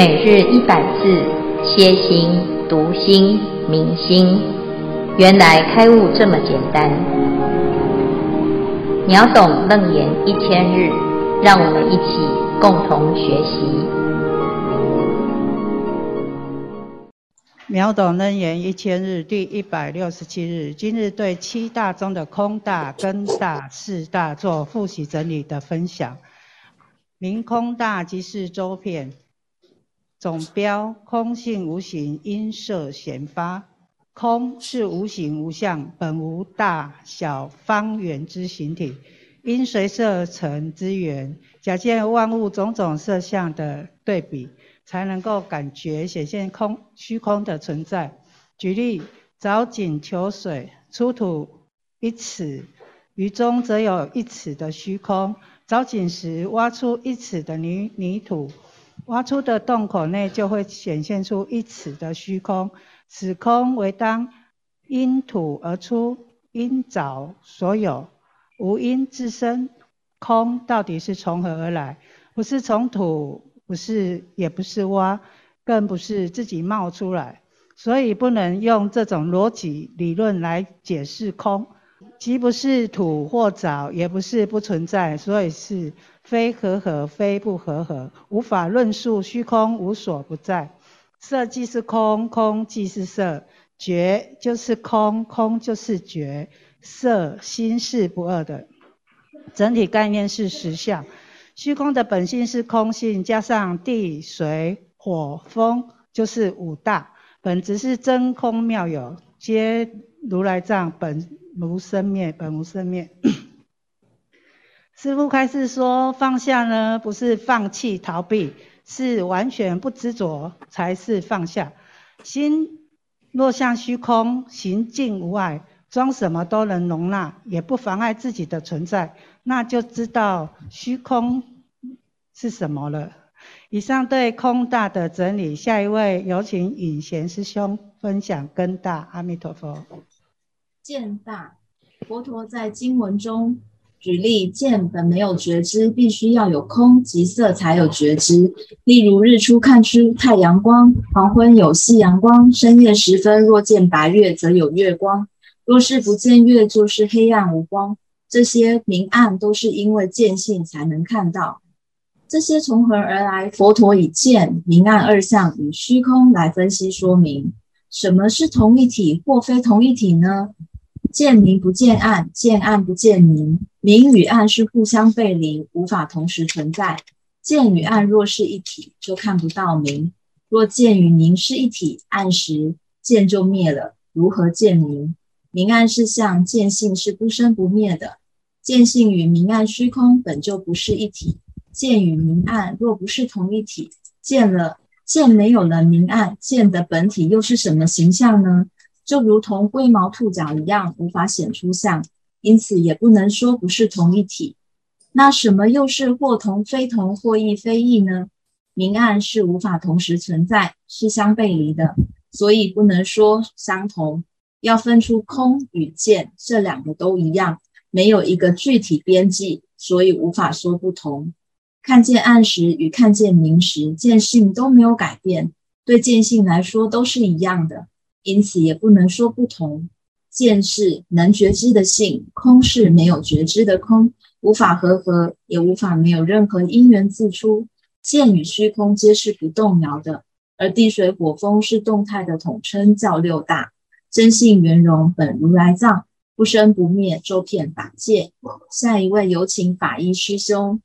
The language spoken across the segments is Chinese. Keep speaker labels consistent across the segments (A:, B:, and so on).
A: 每日一百字，歇心、读心、明心，原来开悟这么简单。秒懂楞严一千日，让我们一起共同学习。
B: 秒懂楞严一千日第一百六十七日，今日对七大中的空大、根大、识大做复习整理的分享。明空大即是周遍。总标空性无形，因色显发。空是无形无相，本无大小方圆之形体，因随色成之缘，假借万物种种色相的对比，才能够感觉显现空虚空的存在。举例：凿井求水，出土一尺，于中则有一尺的虚空；凿井时挖出一尺的泥泥土。挖出的洞口内就会显现出一尺的虚空，此空为当因土而出，因凿所有，无因自生。空到底是从何而来？不是从土，不是，也不是挖，更不是自己冒出来，所以不能用这种逻辑理论来解释空。既不是土或凿，也不是不存在，所以是非和合，非不和合，无法论述虚空无所不在。色即是空，空即是色，觉就是空，空就是觉，色心是不二的。整体概念是实相，虚空的本性是空性，加上地水火风就是五大，本质是真空妙有，皆如来藏本。无生灭，本无生灭。师父开示说，放下呢，不是放弃逃避，是完全不执着，才是放下。心若像虚空，行径无碍，装什么都能容纳，也不妨碍自己的存在，那就知道虚空是什么了。以上对空大的整理，下一位有请允贤师兄分享根大。阿弥陀佛。
C: 见大，佛陀在经文中举例，见本没有觉知，必须要有空即色才有觉知。例如日出看出太阳光，黄昏有夕阳光，深夜时分若见白月，则有月光。若是不见月，就是黑暗无光。这些明暗都是因为见性才能看到。这些从何而来？佛陀以见、明暗二相与虚空来分析说明。什么是同一体或非同一体呢？见明不见暗，见暗不见明，明与暗是互相背离，无法同时存在。见与暗若是一体，就看不到明；若见与明是一体，暗时见就灭了，如何见明？明暗是相，见性是不生不灭的。见性与明暗虚空本就不是一体，见与明暗若不是同一体，见了见没有了明暗，见的本体又是什么形象呢？就如同龟毛兔角一样，无法显出相，因此也不能说不是同一体。那什么又是或同非同，或异非异呢？明暗是无法同时存在，是相背离的，所以不能说相同。要分出空与见，这两个都一样，没有一个具体边际，所以无法说不同。看见暗时与看见明时，见性都没有改变，对见性来说都是一样的。因此也不能说不同，见是能觉知的性，空是没有觉知的空，无法合合，也无法没有任何因缘自出。见与虚空皆是不动摇的，而地水火风是动态的统称，叫六大。真性圆融本如来藏，不生不灭，周遍法界。下一位有请法医师兄。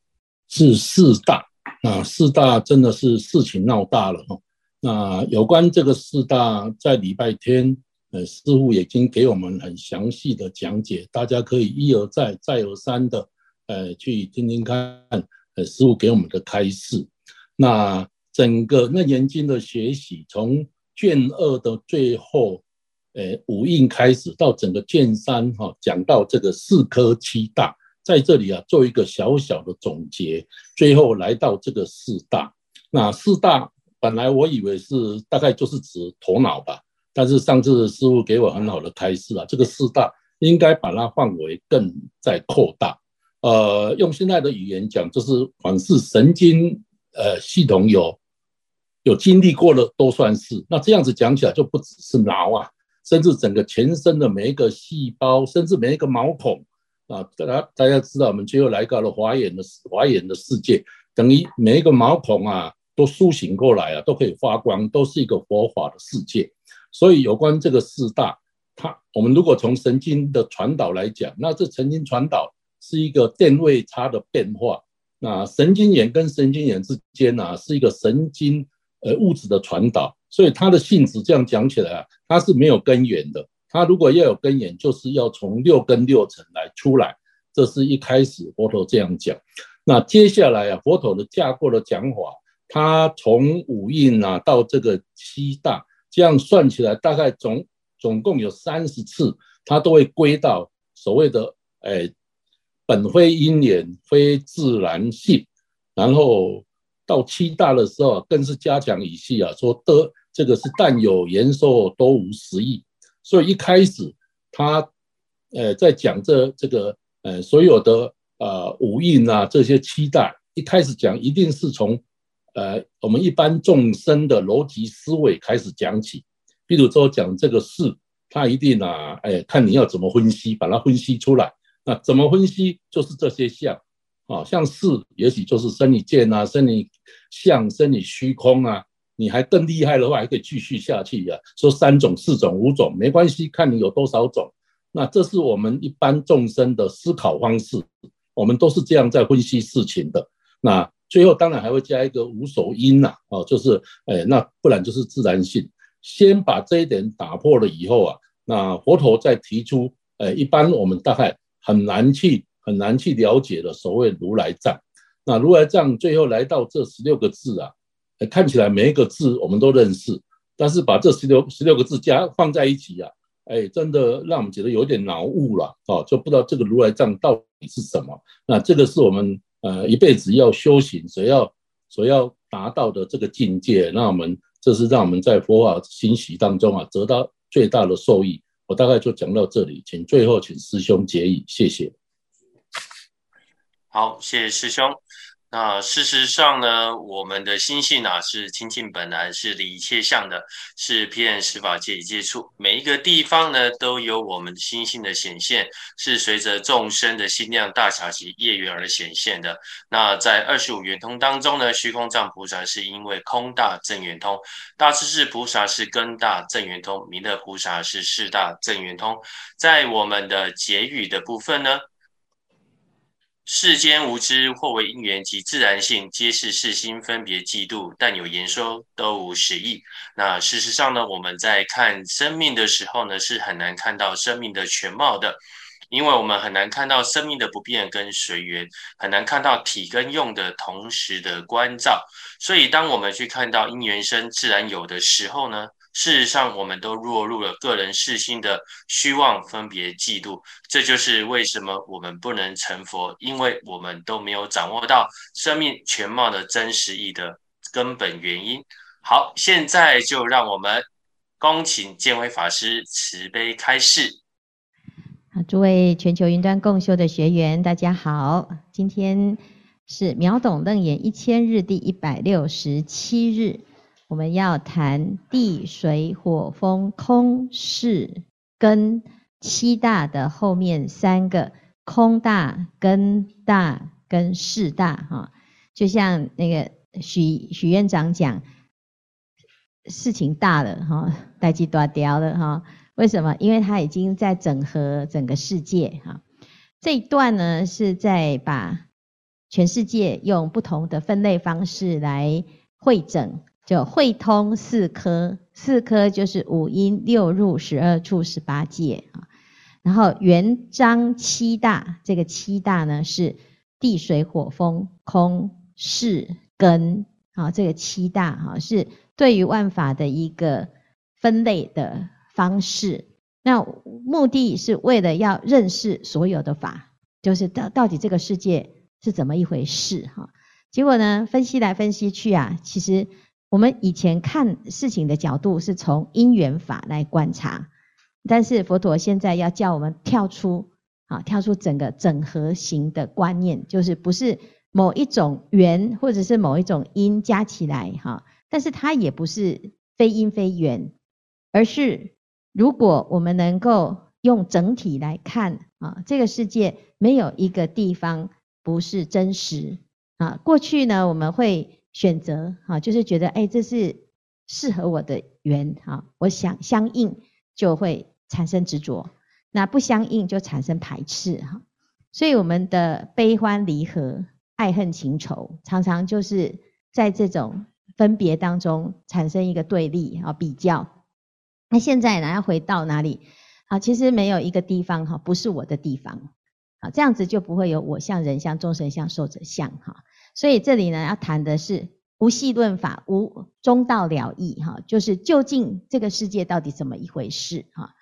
D: 是四大啊，四大真的是事情闹大了哦。那有关这个四大，在礼拜天，呃，师父已经给我们很详细的讲解，大家可以一而再、再而三的，呃，去听听看，呃，师父给我们的开示。那整个楞严经的学习，从卷二的最后，呃，五印开始，到整个卷三哈、哦，讲到这个四科七大，在这里啊，做一个小小的总结，最后来到这个四大，那四大。本来我以为是大概就是指头脑吧，但是上次师傅给我很好的开示啊，这个四大应该把它范围更再扩大。呃，用现在的语言讲，就是凡是神经呃系统有有经历过的都算是。那这样子讲起来，就不只是脑啊，甚至整个全身的每一个细胞，甚至每一个毛孔啊，大家大家知道，我们最后来到了华严的华严的世界，等于每一个毛孔啊都苏醒过来啊，都可以发光，都是一个佛法的世界。所以有关这个四大，它我们如果从神经的传导来讲，那这神经传导是一个电位差的变化。那神经元跟神经元之间呢，是一个神经。呃，物质的传导，所以它的性质这样讲起来啊，它是没有根源的。它如果要有根源，就是要从六根六尘来出来。这是一开始佛陀这样讲。那接下来啊，佛陀的架构的讲法，他从五蕴啊到这个七大，这样算起来大概总总共有三十次，他都会归到所谓的哎，本非因缘，非自然性，然后。到七大的时候，更是加强语气啊，说得这个是但有言说都无实义。所以一开始他呃在讲这这个呃所有的呃五蕴啊这些七大，一开始讲一定是从呃我们一般众生的逻辑思维开始讲起。比如说讲这个事，他一定啊哎看你要怎么分析，把它分析出来。那怎么分析？就是这些相。啊，像事也许就是生理见啊，生理相、生理虚空啊。你还更厉害的话，还可以继续下去呀、啊。说三种、四种、五种没关系，看你有多少种。那这是我们一般众生的思考方式，我们都是这样在分析事情的。那最后当然还会加一个无所因呐，哦，就是哎，那不然就是自然性。先把这一点打破了以后啊，那佛陀再提出，哎，一般我们大概很难去。很难去了解的所谓如来藏，那如来藏最后来到这十六个字啊，看起来每一个字我们都认识，但是把这十六十六个字加放在一起啊，哎，真的让我们觉得有点脑雾了哦，就不知道这个如来藏到底是什么。那这个是我们呃一辈子要修行所要所要达到的这个境界。那我们这是让我们在佛法欣喜当中啊得到最大的受益。我大概就讲到这里，请最后请师兄结语，谢谢。
E: 好，谢谢师兄。那事实上呢，我们的心性啊是清净本来，是离一切相的，是遍十法界一切处，每一个地方呢都有我们心性的显现，是随着众生的心量大小及业缘而显现的。那在二十五圆通当中呢，虚空藏菩萨是因为空大正圆通，大势至菩萨是根大正圆通，弥勒菩萨是事大正圆通。在我们的结语的部分呢。世间无知，或为因缘及自然性，皆是世心分别计度，但有言说都无实义。那事实上呢，我们在看生命的时候呢，是很难看到生命的全貌的，因为我们很难看到生命的不变跟随缘，很难看到体跟用的同时的关照。所以，当我们去看到因缘生自然有的时候呢，事实上，我们都落入了个人世心的虚妄分别嫉妒，这就是为什么我们不能成佛，因为我们都没有掌握到生命全貌的真实义的根本原因。好，现在就让我们恭请建辉法师慈悲开示。
A: 好，诸位全球云端共修的学员，大家好，今天是秒懂楞严一千日第一百六十七日。我们要谈地水火风空识根七大的后面三个空大根大跟识大哈，就像那个许许院长讲，事情大了哈，代志大掉了哈。为什么？因为他已经在整合整个世界哈。这一段呢是在把全世界用不同的分类方式来会整。就会通四科，四科就是五阴六入十二处十八界啊。然后圆章七大，这个七大呢是地水火风空识根，好，这个七大哈是对于万法的一个分类的方式。那目的是为了要认识所有的法，就是到到底这个世界是怎么一回事哈。结果呢，分析来分析去啊，其实。我们以前看事情的角度是从因缘法来观察，但是佛陀现在要叫我们跳出，啊，跳出整个整合型的观念，就是不是某一种缘或者是某一种因加起来，哈，但是它也不是非因非缘，而是如果我们能够用整体来看啊，这个世界没有一个地方不是真实啊。过去呢，我们会选择啊，就是觉得哎，这是适合我的缘啊，我想相应就会产生执着，那不相应就产生排斥哈。所以我们的悲欢离合、爱恨情仇，常常就是在这种分别当中产生一个对立啊比较。那现在呢，要回到哪里？啊，其实没有一个地方哈，不是我的地方。啊，这样子就不会有我相、人相、众生相、寿者相哈。所以这里呢，要谈的是无系论法，无中道了义哈，就是究竟这个世界到底怎么一回事哈。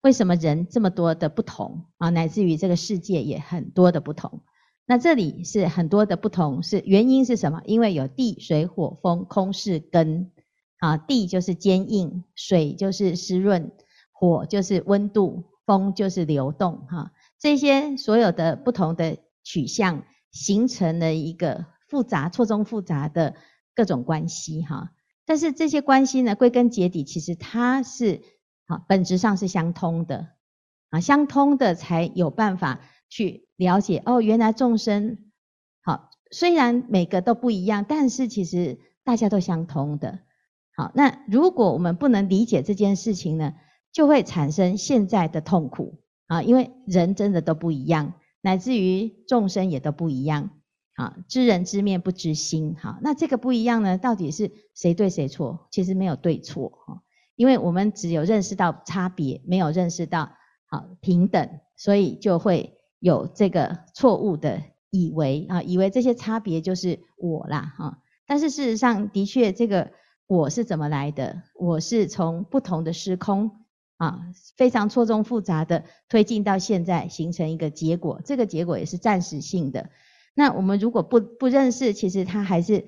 A: 为什么人这么多的不同啊？乃至于这个世界也很多的不同。那这里是很多的不同，是原因是什么？因为有地、水、火、风，空是根啊。地就是坚硬，水就是湿润，火就是温度，风就是流动哈。这些所有的不同的取向，形成了一个复杂、错综复杂的各种关系哈。但是这些关系呢，归根结底，其实它是。好，本质上是相通的，啊，相通的才有办法去了解哦，原来众生，好，虽然每个都不一样，但是其实大家都相通的。好，那如果我们不能理解这件事情呢，就会产生现在的痛苦啊，因为人真的都不一样，乃至于众生也都不一样。啊，知人知面不知心，哈，那这个不一样呢，到底是谁对谁错？其实没有对错，哈。因为我们只有认识到差别，没有认识到好平等，所以就会有这个错误的以为啊，以为这些差别就是我啦哈。但是事实上，的确这个我是怎么来的？我是从不同的时空啊，非常错综复杂的推进到现在，形成一个结果。这个结果也是暂时性的。那我们如果不不认识，其实它还是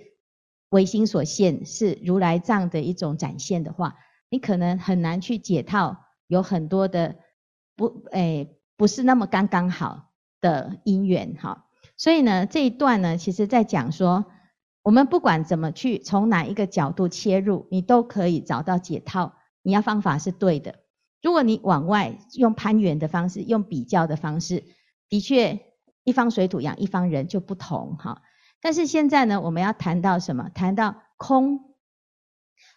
A: 唯心所现，是如来藏的一种展现的话。你可能很难去解套，有很多的不诶，不是那么刚刚好的因缘哈。所以呢，这一段呢，其实在讲说，我们不管怎么去从哪一个角度切入，你都可以找到解套。你要方法是对的。如果你往外用攀缘的方式，用比较的方式，的确一方水土养一方人就不同哈。但是现在呢，我们要谈到什么？谈到空。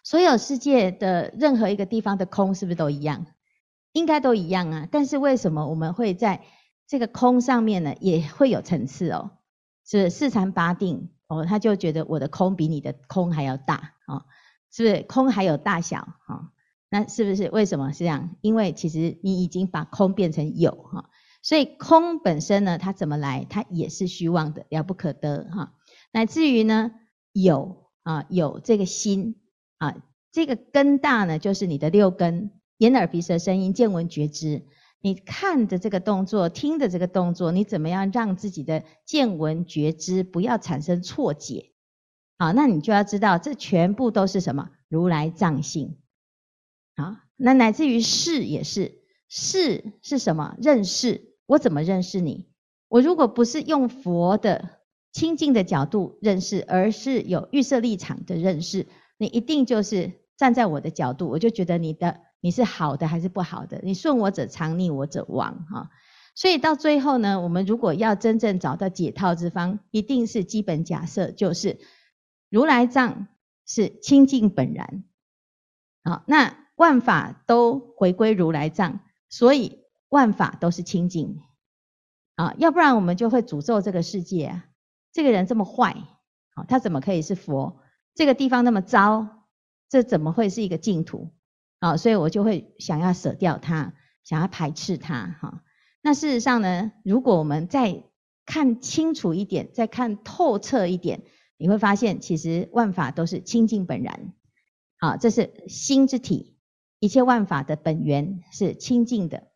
A: 所有世界的任何一个地方的空是不是都一样？应该都一样啊。但是为什么我们会在这个空上面呢？也会有层次哦，是四禅八定哦，他就觉得我的空比你的空还要大哦，是不是？空还有大小哦？那是不是为什么是这样？因为其实你已经把空变成有哈，所以空本身呢，它怎么来？它也是虚妄的，了不可得哈。乃至于呢，有啊，有这个心。啊，这个根大呢，就是你的六根，眼耳鼻舌声音见闻觉知。你看的这个动作，听的这个动作，你怎么样让自己的见闻觉知不要产生错解？好，那你就要知道，这全部都是什么？如来藏性。好，那乃至于识也是，识是什么？认识。我怎么认识你？我如果不是用佛的清净的角度认识，而是有预设立场的认识。你一定就是站在我的角度，我就觉得你的你是好的还是不好的？你顺我者昌，逆我者亡，哈。所以到最后呢，我们如果要真正找到解套之方，一定是基本假设，就是如来藏是清净本然，好，那万法都回归如来藏，所以万法都是清净，啊，要不然我们就会诅咒这个世界啊，这个人这么坏，好，他怎么可以是佛？这个地方那么糟，这怎么会是一个净土？啊，所以我就会想要舍掉它，想要排斥它，哈。那事实上呢，如果我们再看清楚一点，再看透彻一点，你会发现，其实万法都是清净本然，啊，这是心之体，一切万法的本源是清净的。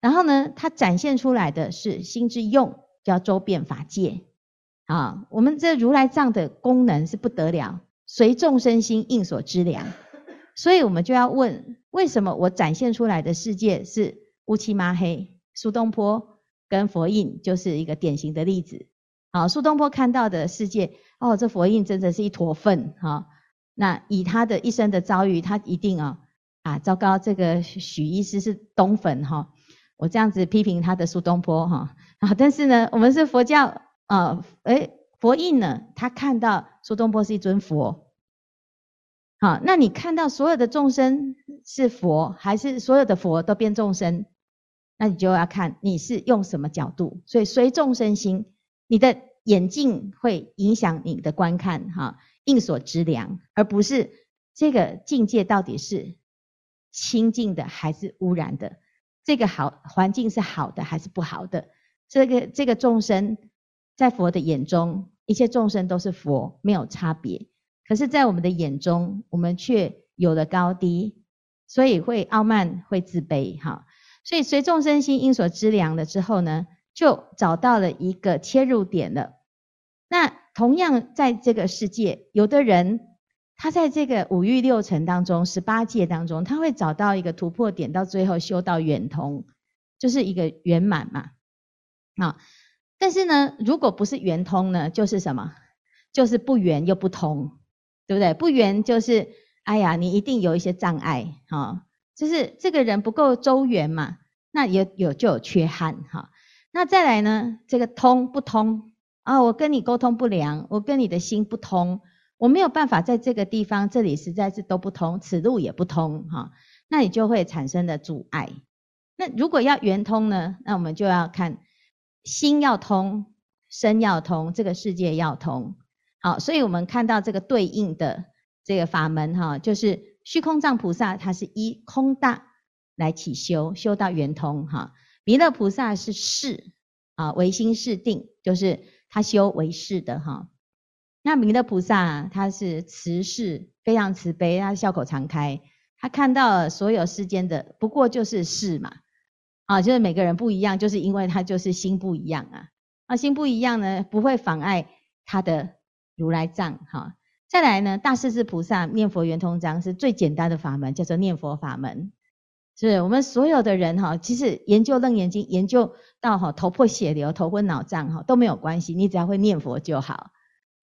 A: 然后呢，它展现出来的是心之用，叫周遍法界，啊，我们这如来藏的功能是不得了。随众生心应所知量，所以我们就要问：为什么我展现出来的世界是乌漆嘛黑？苏东坡跟佛印就是一个典型的例子。好，苏东坡看到的世界，哦，这佛印真的是一坨粪哈。那以他的一生的遭遇，他一定啊啊，糟糕，这个许医师是东粉哈，我这样子批评他的苏东坡哈啊，但是呢，我们是佛教啊，诶，佛印呢，他看到苏东坡是一尊佛，好，那你看到所有的众生是佛，还是所有的佛都变众生？那你就要看你是用什么角度，所以随众生心，你的眼镜会影响你的观看哈。应所知量，而不是这个境界到底是清净的还是污染的？这个好环境是好的还是不好的？这个这个众生在佛的眼中，一切众生都是佛，没有差别。可是，在我们的眼中，我们却有了高低，所以会傲慢，会自卑。哈，所以随众生心因所知量了之后呢，就找到了一个切入点了。那。同样在这个世界，有的人他在这个五欲六尘当中、十八界当中，他会找到一个突破点，到最后修到圆通，就是一个圆满嘛。啊，但是呢，如果不是圆通呢，就是什么？就是不圆又不通，对不对？不圆就是，哎呀，你一定有一些障碍，哈，就是这个人不够周圆嘛，那也有就有缺憾，哈。那再来呢，这个通不通？啊，我跟你沟通不良，我跟你的心不通，我没有办法在这个地方，这里实在是都不通，此路也不通哈，那你就会产生的阻碍。那如果要圆通呢？那我们就要看心要通，身要通，这个世界要通。好，所以我们看到这个对应的这个法门哈，就是虚空藏菩萨，他是依空大来起修，修到圆通哈。弥勒菩萨是事啊，唯心是定，就是。他修唯识的哈，那弥勒菩萨他是慈氏，非常慈悲，他笑口常开，他看到所有世间的不过就是事嘛，啊，就是每个人不一样，就是因为他就是心不一样啊，啊，心不一样呢，不会妨碍他的如来藏哈。再来呢，大势至菩萨念佛圆通章是最简单的法门，叫做念佛法门。是我们所有的人哈，其实研究楞严经，研究到哈头破血流、头昏脑胀哈都没有关系，你只要会念佛就好。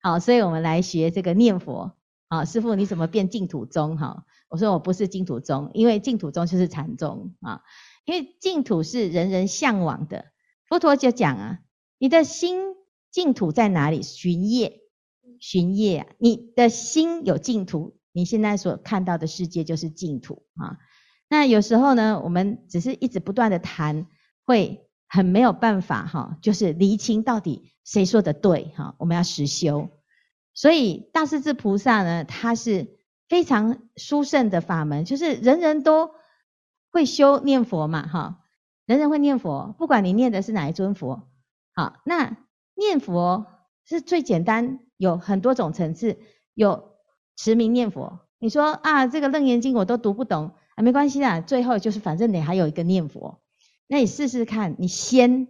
A: 好，所以我们来学这个念佛。好，师父你怎么变净土宗哈？我说我不是净土宗，因为净土宗就是禅宗啊。因为净土是人人向往的。佛陀就讲啊，你的心净土在哪里？寻业，寻业啊，你的心有净土，你现在所看到的世界就是净土啊。那有时候呢，我们只是一直不断的谈，会很没有办法哈，就是厘清到底谁说的对哈，我们要实修。所以大势至菩萨呢，他是非常殊胜的法门，就是人人都会修念佛嘛哈，人人会念佛，不管你念的是哪一尊佛，好，那念佛是最简单，有很多种层次，有持名念佛。你说啊，这个楞严经我都读不懂。啊，没关系啦，最后就是反正你还有一个念佛，那你试试看，你先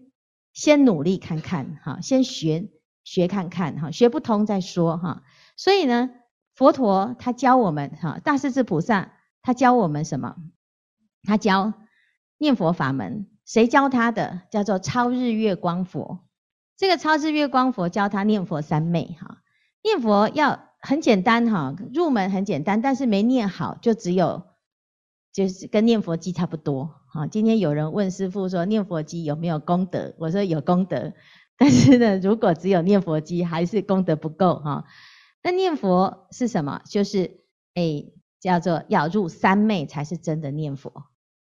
A: 先努力看看哈，先学学看看哈，学不通再说哈。所以呢，佛陀他教我们哈，大势至菩萨他教我们什么？他教念佛法门，谁教他的？叫做超日月光佛。这个超日月光佛教他念佛三昧哈，念佛要很简单哈，入门很简单，但是没念好就只有。就是跟念佛机差不多，啊，今天有人问师父说念佛机有没有功德？我说有功德，但是呢，如果只有念佛机，还是功德不够哈。那念佛是什么？就是诶，叫做要入三昧才是真的念佛，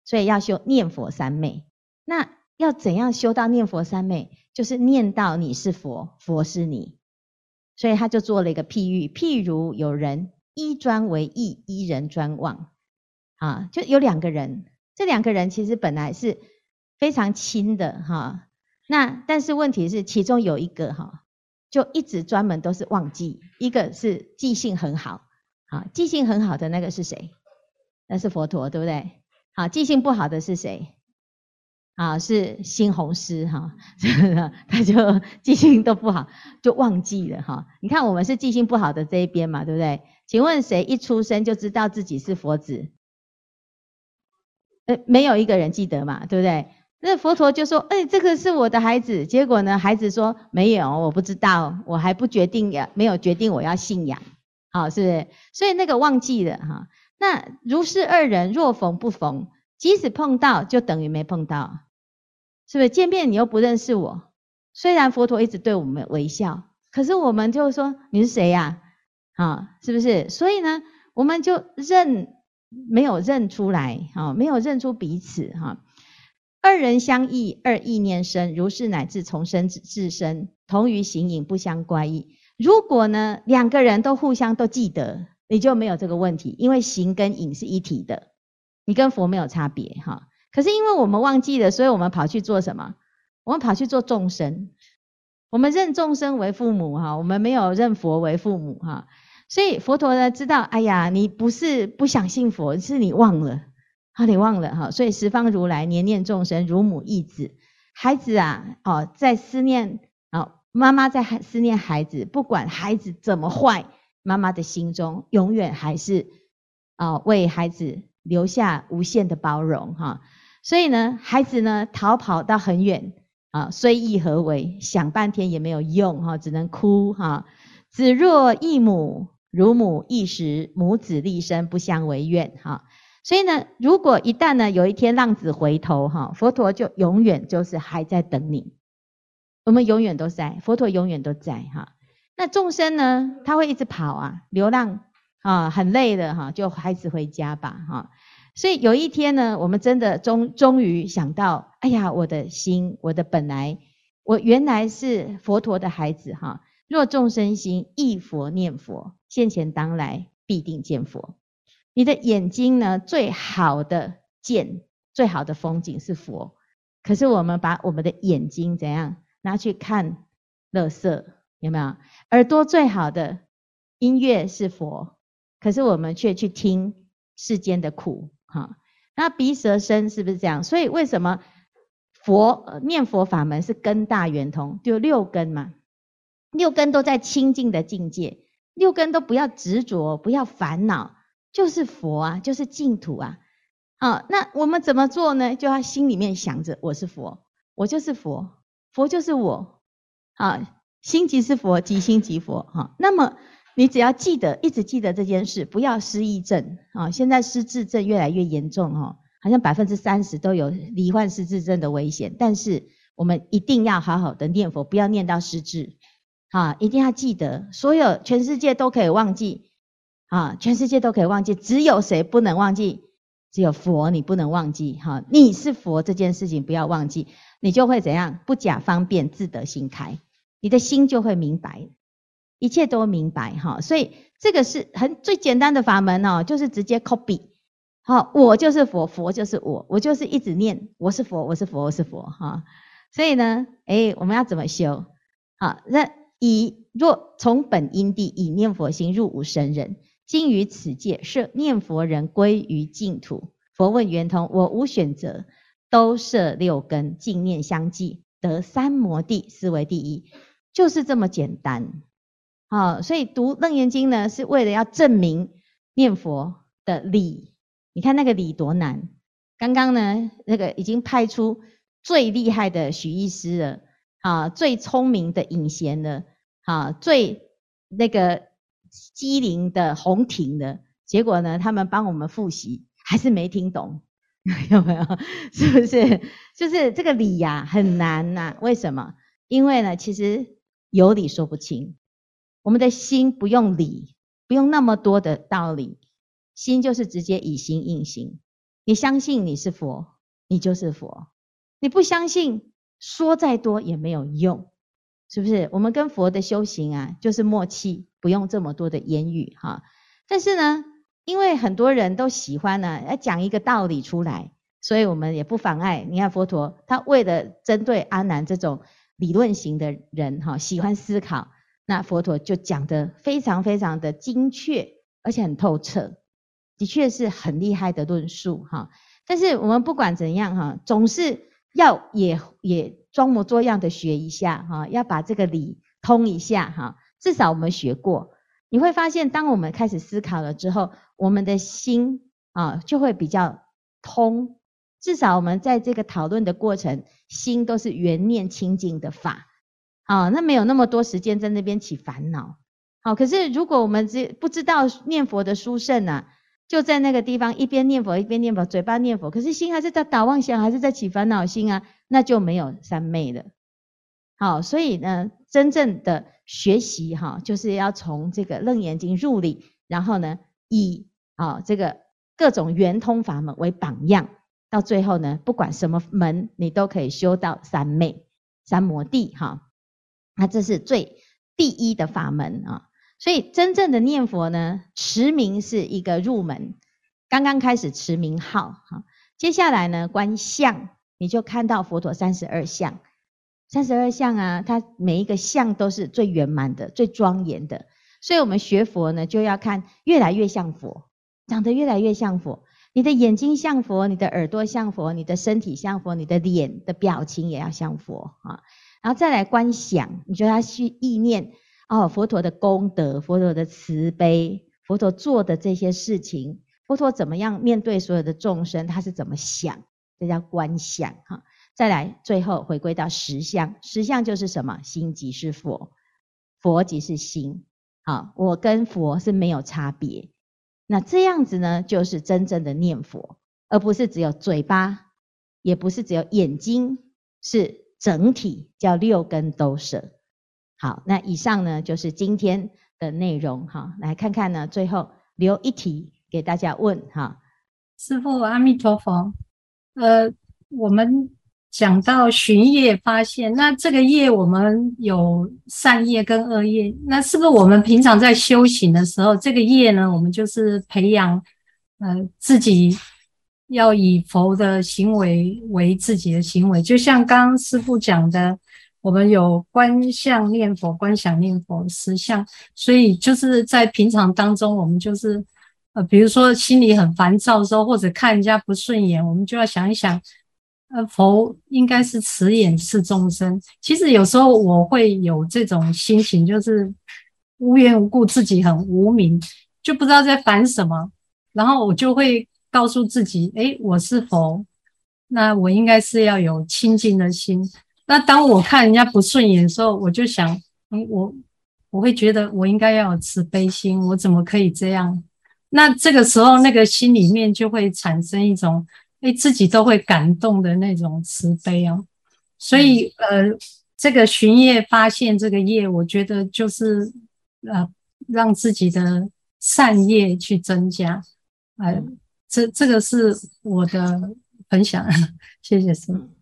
A: 所以要修念佛三昧。那要怎样修到念佛三昧？就是念到你是佛，佛是你。所以他就做了一个譬喻，譬如有人一专为忆，一人专忘。啊，就有两个人，这两个人其实本来是非常亲的哈。那但是问题是，其中有一个哈，就一直专门都是忘记，一个是记性很好，啊，记性很好的那个是谁？那是佛陀，对不对？好，记性不好的是谁？啊，是新红师哈，他就记性都不好，就忘记了哈。你看我们是记性不好的这一边嘛，对不对？请问谁一出生就知道自己是佛子？呃，没有一个人记得嘛，对不对？那佛陀就说：“哎，这个是我的孩子。”结果呢，孩子说：“没有，我不知道，我还不决定，也没有决定我要信仰。”好，是不是？所以那个忘记了哈。那如是二人若逢不逢，即使碰到就等于没碰到，是不是？见面你又不认识我，虽然佛陀一直对我们微笑，可是我们就说你是谁呀？啊，是不是？所以呢，我们就认没有认出来，哈，没有认出彼此，哈。二人相忆，二意念生，如是乃至从生至生，同于形影，不相乖异。如果呢，两个人都互相都记得，你就没有这个问题，因为形跟影是一体的，你跟佛没有差别哈。可是因为我们忘记了，所以我们跑去做什么？我们跑去做众生，我们认众生为父母哈，我们没有认佛为父母哈。所以佛陀呢知道，哎呀，你不是不想信佛，是你忘了。啊，你忘了哈，所以十方如来怜念众生，如母忆子。孩子啊，哦，在思念，哦，妈妈在思念孩子，不管孩子怎么坏，妈妈的心中永远还是啊，为孩子留下无限的包容哈。所以呢，孩子呢逃跑到很远啊，虽意何为？想半天也没有用哈，只能哭哈。子若忆母，如母一时，母子立身不相违怨哈。所以呢，如果一旦呢有一天浪子回头哈，佛陀就永远就是还在等你，我们永远都在，佛陀永远都在哈。那众生呢，他会一直跑啊，流浪啊，很累的哈，就孩子回家吧哈。所以有一天呢，我们真的终终于想到，哎呀，我的心，我的本来，我原来是佛陀的孩子哈。若众生心忆佛念佛，现前当来必定见佛。你的眼睛呢，最好的见，最好的风景是佛。可是我们把我们的眼睛怎样拿去看乐色，有没有？耳朵最好的音乐是佛，可是我们却去听世间的苦，哈。那鼻舌身是不是这样？所以为什么佛念佛法门是根大圆通？就六根嘛，六根都在清净的境界，六根都不要执着，不要烦恼。就是佛啊，就是净土啊，好，那我们怎么做呢？就要心里面想着我是佛，我就是佛，佛就是我，好，心即是佛，即心即佛，哈。那么你只要记得，一直记得这件事，不要失忆症啊。现在失智症越来越严重哈，好像百分之三十都有罹患失智症的危险。但是我们一定要好好的念佛，不要念到失智，啊，一定要记得，所有全世界都可以忘记。啊，全世界都可以忘记，只有谁不能忘记？只有佛，你不能忘记。哈，你是佛这件事情不要忘记，你就会怎样？不假方便，自得心开，你的心就会明白，一切都明白。哈，所以这个是很最简单的法门哦，就是直接 copy。好，我就是佛，佛就是我，我就是一直念我是佛，我是佛，我是佛。哈，所以呢，诶，我们要怎么修？好，那以若从本因地以念佛心入无生忍。今于此界设念佛人归于净土。佛问圆通：我无选择，都摄六根，净念相继，得三摩地，斯为第一。就是这么简单。好，所以读楞严经呢，是为了要证明念佛的理。你看那个理多难。刚刚呢，那个已经派出最厉害的许医师了，啊，最聪明的隐贤了，啊，最那个。机灵的红婷的结果呢？他们帮我们复习，还是没听懂，有没有？是不是？就是这个理呀、啊，很难呐、为什么？因为呢，其实有理说不清。我们的心不用理，不用那么多的道理，心就是直接以心应心。你相信你是佛，你就是佛；你不相信，说再多也没有用。是不是？我们跟佛的修行啊，就是默契，不用这么多的言语哈。但是呢，因为很多人都喜欢呢，要讲一个道理出来，所以我们也不妨碍。你看佛陀，他为了针对阿难这种理论型的人哈，喜欢思考，那佛陀就讲得非常非常的精确，而且很透彻，的确是很厉害的论述哈。但是我们不管怎样哈，总是要也也。装模作样的学一下哈，要把这个理通一下哈。至少我们学过，你会发现，当我们开始思考了之后，我们的心啊就会比较通。至少我们在这个讨论的过程，心都是圆念清净的法啊，那没有那么多时间在那边起烦恼好，可是如果我们只不知道念佛的殊胜啊，就在那个地方一边念佛一边念佛，嘴巴念佛，可是心还是在打妄想，还是在起烦恼心啊，那就没有三昧了。好，所以呢，真正的学习哈，就是要从这个楞严经入理，然后呢，以啊这个各种圆通法门为榜样，到最后呢，不管什么门，你都可以修到三昧、三摩地哈。那这是最第一的法门啊。所以真正的念佛呢，持名是一个入门。刚刚开始持名号，哈，接下来呢，观相，你就看到佛陀三十二相，三十二相啊，它每一个相都是最圆满的、最庄严的。所以我们学佛呢，就要看越来越像佛，长得越来越像佛。你的眼睛像佛，你的耳朵像佛，你的身体像佛，你的脸的表情也要像佛啊。然后再来观想，你就要去意念。哦，佛陀的功德，佛陀的慈悲，佛陀做的这些事情，佛陀怎么样面对所有的众生，他是怎么想，这叫观想哈。再来，最后回归到实相，实相就是什么？心即是佛，佛即是心。好，我跟佛是没有差别。那这样子呢，就是真正的念佛，而不是只有嘴巴，也不是只有眼睛，是整体，叫六根都摄。好，那以上呢就是今天的内容哈，来看看呢，最后留一题给大家问哈。
F: 师父阿弥陀佛，呃，我们讲到寻业发现，那这个业我们有善业跟恶业，那是不是我们平常在修行的时候，这个业呢，我们就是培养呃自己要以佛的行为为自己的行为，就像刚刚师父讲的。我们有观相念佛、观想念佛、实相，所以就是在平常当中，我们就是呃，比如说心里很烦躁的时候，或者看人家不顺眼，我们就要想一想，呃，佛应该是慈眼视众生。其实有时候我会有这种心情，就是无缘无故自己很无明，就不知道在烦什么，然后我就会告诉自己，诶，我是佛，那我应该是要有清净的心。那当我看人家不顺眼的时候，我就想，嗯，我我会觉得我应该要有慈悲心，我怎么可以这样？那这个时候，那个心里面就会产生一种，哎，自己都会感动的那种慈悲哦。所以，呃，这个巡夜发现这个业，我觉得就是呃，让自己的善业去增加。呃，这这个是我的分享，谢谢师父。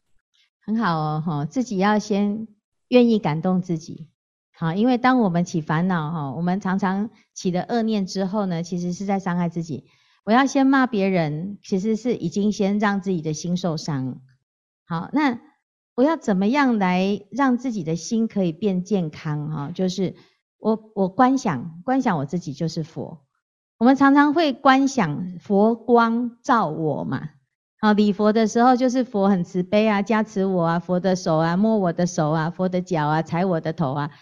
A: 很好哦，哈，自己要先愿意感动自己，好，因为当我们起烦恼，哈，我们常常起了恶念之后呢，其实是在伤害自己。我要先骂别人，其实是已经先让自己的心受伤。好，那我要怎么样来让自己的心可以变健康？哈，就是我我观想观想我自己就是佛，我们常常会观想佛光照我嘛。啊，礼佛的时候就是佛很慈悲啊，加持我啊，佛的手啊，摸我的手啊，佛的脚啊，踩我的头啊。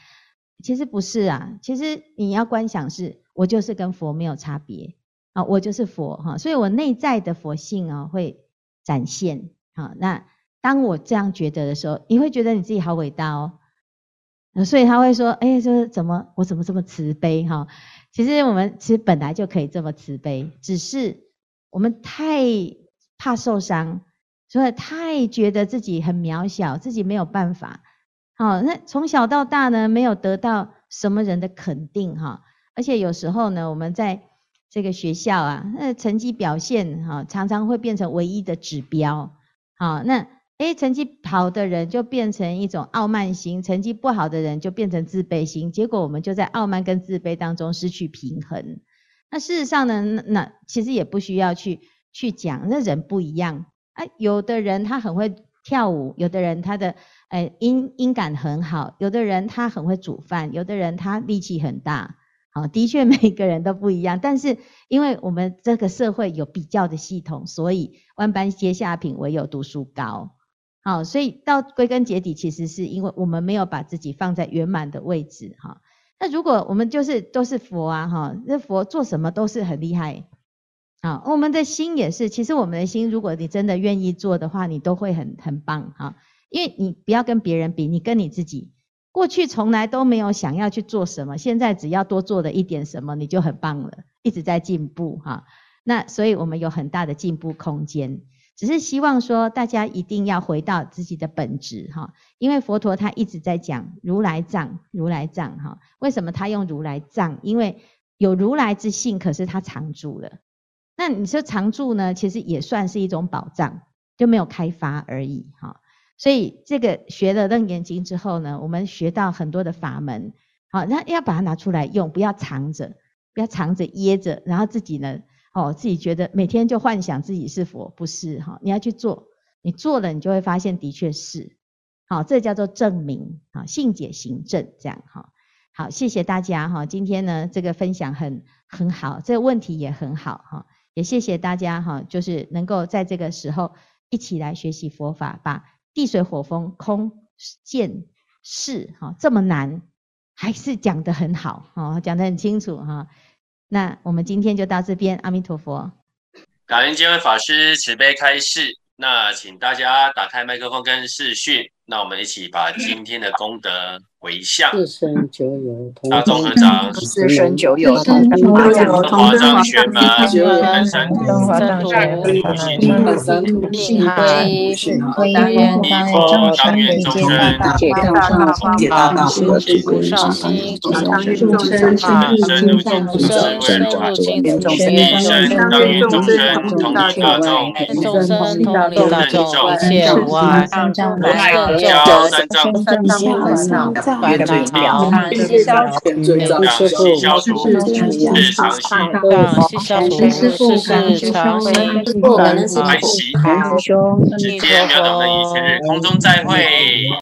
A: 其实不是啊，其实你要观想是，我就是跟佛没有差别啊，我就是佛哈，所以我内在的佛性啊会展现。啊，那当我这样觉得的时候，你会觉得你自己好伟大哦。所以他会说，哎，说怎么我怎么这么慈悲哈？其实我们其实本来就可以这么慈悲，只是我们太。怕受伤，所以太觉得自己很渺小，自己没有办法。好，那从小到大呢，没有得到什么人的肯定哈。而且有时候呢，我们在这个学校啊，那成绩表现哈，常常会变成唯一的指标。好，那诶，成绩好的人就变成一种傲慢心，成绩不好的人就变成自卑心。结果我们就在傲慢跟自卑当中失去平衡。那事实上呢，那其实也不需要去。去讲，那人不一样啊。有的人他很会跳舞，有的人他的诶音音感很好，有的人他很会煮饭，有的人他力气很大。好，的确每个人都不一样。但是因为我们这个社会有比较的系统，所以万般皆下品，唯有读书高。好，所以到归根结底，其实是因为我们没有把自己放在圆满的位置。哈，那如果我们就是都是佛啊，哈，那佛做什么都是很厉害。啊，我们的心也是。其实我们的心，如果你真的愿意做的话，你都会很很棒哈。因为你不要跟别人比，你跟你自己，过去从来都没有想要去做什么，现在只要多做了一点什么，你就很棒了，一直在进步哈。那所以我们有很大的进步空间，只是希望说大家一定要回到自己的本质哈，因为佛陀他一直在讲如来藏，如来藏哈。为什么他用如来藏？因为有如来之性，可是他藏住了。那你说常住呢？其实也算是一种保障，就没有开发而已哈。所以这个学了楞严经之后呢，我们学到很多的法门，好，那要把它拿出来用，不要藏着，不要藏着掖着，然后自己呢，哦，自己觉得每天就幻想自己是佛，不是哈，你要去做，你做了，你就会发现的确是，好，这叫做证明，啊，信解行证这样哈，好，谢谢大家哈，今天呢这个分享很很好，这个问题也很好哈，也谢谢大家哈，就是能够在这个时候一起来学习佛法，把。地水火风空见识哈，这么难，还是讲得很好哈，讲得很清楚哈。那我们今天就到这边，阿弥陀佛。
E: 感恩见辉法师慈悲开示，那请大家打开麦克风跟视讯，那我们一起把今天的功德。回向，四生九有同，大众合掌，
G: 四生九有同，
E: 华藏玄门，三生华藏玄门，三生信海，当愿当愿众生，解大道，解大道，解菩萨心，当愿众生，深入众生，深入众生，一生当愿众生，同利大众，众生同利大众，切无碍，来教三张，三藏烦恼。白的眉毛，细消除，细消除，日常心，日常心，事事常心，不可能是排习。今天秒懂的一千日空中再会。